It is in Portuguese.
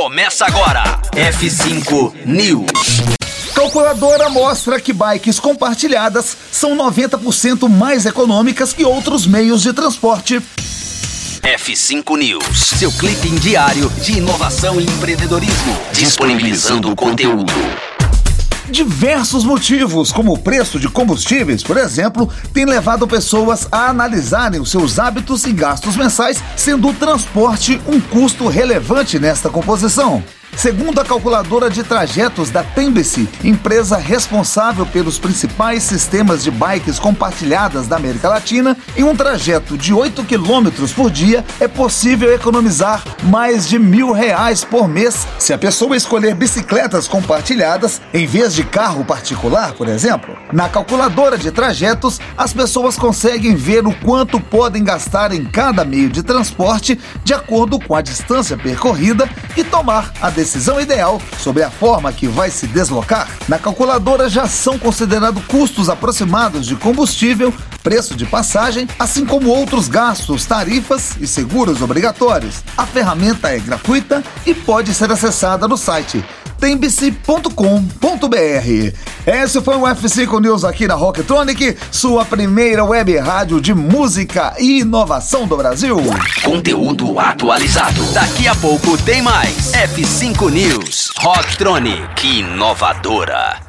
Começa agora. F5 News. Calculadora mostra que bikes compartilhadas são 90% mais econômicas que outros meios de transporte. F5 News, seu clipe diário de inovação e empreendedorismo, disponibilizando o conteúdo. Diversos motivos, como o preço de combustíveis, por exemplo, têm levado pessoas a analisarem os seus hábitos e gastos mensais, sendo o transporte um custo relevante nesta composição. Segundo a calculadora de trajetos da Tembici, empresa responsável pelos principais sistemas de bikes compartilhadas da América Latina, em um trajeto de 8 quilômetros por dia é possível economizar mais de mil reais por mês se a pessoa escolher bicicletas compartilhadas em vez de carro particular, por exemplo. Na calculadora de trajetos, as pessoas conseguem ver o quanto podem gastar em cada meio de transporte de acordo com a distância percorrida e tomar a decisão ideal sobre a forma que vai se deslocar. Na calculadora já são considerados custos aproximados de combustível, preço de passagem, assim como outros gastos, tarifas e seguros obrigatórios. A ferramenta é gratuita e pode ser acessada no site tembice.com.br. Esse foi o F5 News aqui na Rocktronic, sua primeira web rádio de música e inovação do Brasil. Conteúdo atualizado. Daqui a pouco tem mais. F5 News. Rocktronic inovadora.